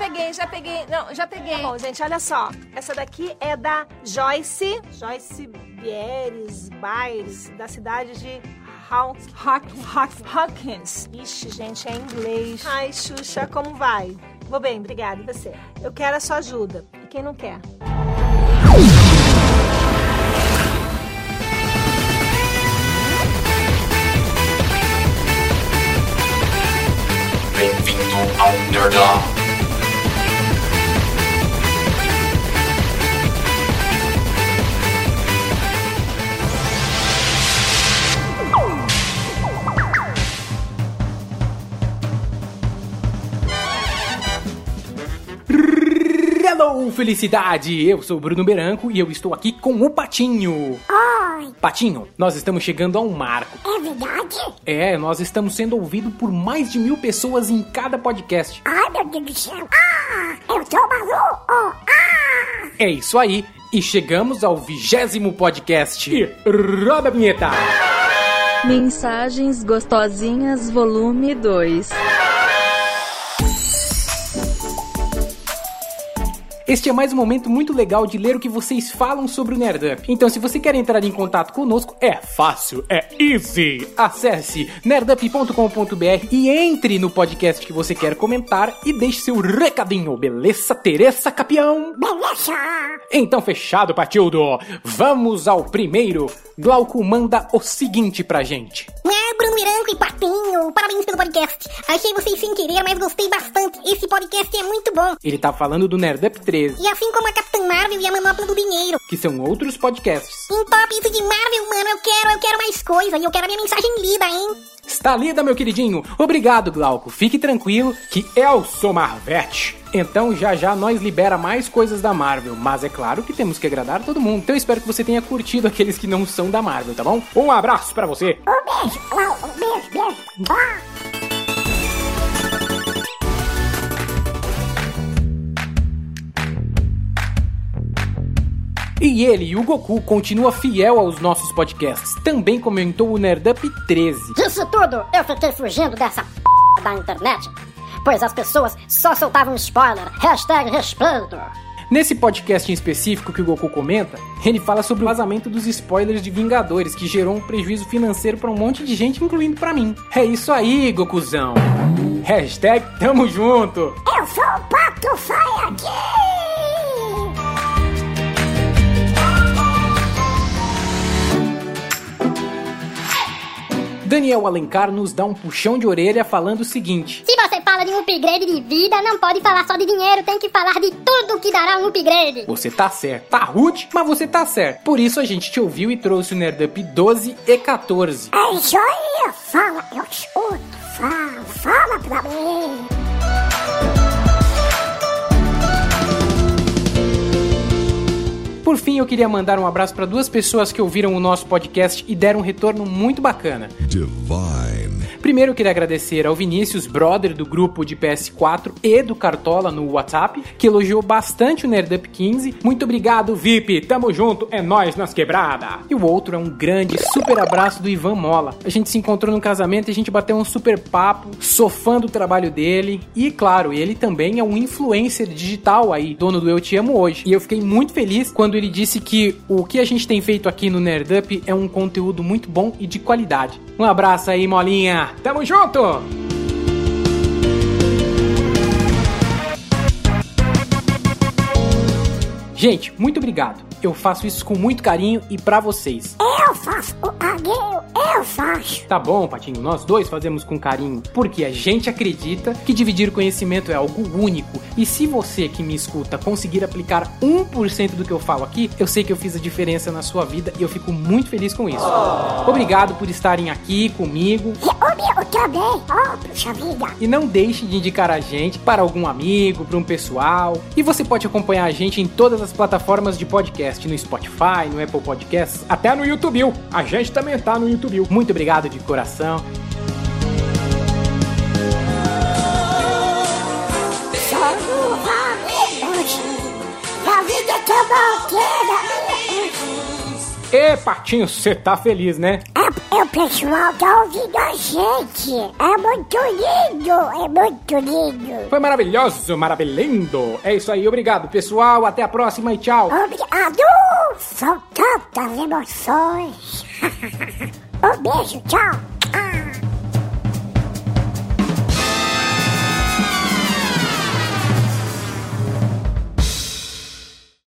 peguei, já peguei. Não, já peguei. Tá bom, gente, olha só. Essa daqui é da Joyce. Joyce Bieres, Baires, da cidade de Hawkins. Hawkins. Ixi, gente, é inglês. Ai, Xuxa, como vai? Vou bem, obrigada. E você? Eu quero a sua ajuda. E quem não quer? Bem-vindo ao Nerdão. Hello, felicidade! Eu sou o Bruno Beranco e eu estou aqui com o Patinho. Oi, Patinho, nós estamos chegando a um marco. é verdade? É, nós estamos sendo ouvidos por mais de mil pessoas em cada podcast. Ai, meu Deus do céu. Ah, eu tô maluco. Ah, É isso aí, e chegamos ao vigésimo podcast. E roda a vinheta! Mensagens Gostosinhas Volume 2 Este é mais um momento muito legal de ler o que vocês falam sobre o Nerdup. Então, se você quer entrar em contato conosco, é fácil, é easy. Acesse nerdup.com.br e entre no podcast que você quer comentar e deixe seu recadinho, beleza, Teresa Capião? beleza. Então, fechado, Patildo. Vamos ao primeiro. Glauco manda o seguinte pra gente. Ah, Bruno Miranco e Patinho, parabéns pelo podcast. Achei vocês sem querer, mas gostei bastante. Esse podcast é muito bom. Ele tá falando do Nerdup 13, E assim como a Capitã Marvel e a Manopla do Dinheiro. que são outros podcasts. Em top isso de Marvel, mano, eu quero, eu quero mais coisa. E eu quero a minha mensagem lida, hein? Está lida, meu queridinho. Obrigado, Glauco. Fique tranquilo que eu sou Marvete. Então já já nós libera mais coisas da Marvel, mas é claro que temos que agradar todo mundo. Então espero que você tenha curtido aqueles que não são da Marvel, tá bom? Um abraço pra você. Um beijo, um beijo, beijo. Ah. E ele, o Goku, continua fiel aos nossos podcasts. Também comentou o Nerdup 13. Isso tudo eu fiquei fugindo dessa p da internet. Pois as pessoas só soltavam spoiler. Hashtag respeito. Nesse podcast em específico que o Goku comenta, ele fala sobre o vazamento dos spoilers de Vingadores, que gerou um prejuízo financeiro pra um monte de gente, incluindo pra mim. É isso aí, Gokuzão. Hashtag tamo junto. Eu sou o Pato Saiyajin! Daniel Alencar nos dá um puxão de orelha falando o seguinte: Se fala de um upgrade de vida, não pode falar só de dinheiro, tem que falar de tudo que dará um upgrade. Você tá certo. Tá rude, mas você tá certo. Por isso a gente te ouviu e trouxe o Nerdup 12 e 14. É aí, fala, eu escuto, fala, fala pra mim. Por fim, eu queria mandar um abraço para duas pessoas que ouviram o nosso podcast e deram um retorno muito bacana. Divine. Primeiro, eu queria agradecer ao Vinícius, brother do grupo de PS4 e do Cartola no WhatsApp, que elogiou bastante o Nerdup 15. Muito obrigado, VIP. Tamo junto, é nós nas quebrada. E o outro é um grande super abraço do Ivan Mola. A gente se encontrou no casamento e a gente bateu um super papo, sofando o trabalho dele. E claro, ele também é um influencer digital aí, dono do Eu Te Amo Hoje. E eu fiquei muito feliz quando ele disse que o que a gente tem feito aqui no Nerdup é um conteúdo muito bom e de qualidade. Um abraço aí, Molinha. Tamo junto! Gente, muito obrigado. Eu faço isso com muito carinho e pra vocês. Eu faço Tá bom, Patinho, nós dois fazemos com carinho, porque a gente acredita que dividir conhecimento é algo único. E se você que me escuta conseguir aplicar 1% do que eu falo aqui, eu sei que eu fiz a diferença na sua vida e eu fico muito feliz com isso. Obrigado por estarem aqui comigo E oh, e não deixe de indicar a gente para algum amigo, para um pessoal. E você pode acompanhar a gente em todas as plataformas de podcast, no Spotify, no Apple Podcasts, até no YouTube. A gente também tá no YouTube. Muito obrigado de coração. A vida é Ê, Patinho, você tá feliz, né? É, o pessoal tá ouvindo a gente. É muito lindo, é muito lindo. Foi maravilhoso, maravilhando. É isso aí, obrigado, pessoal. Até a próxima e tchau. Obrigado! São tantas emoções. um beijo, tchau. Ah.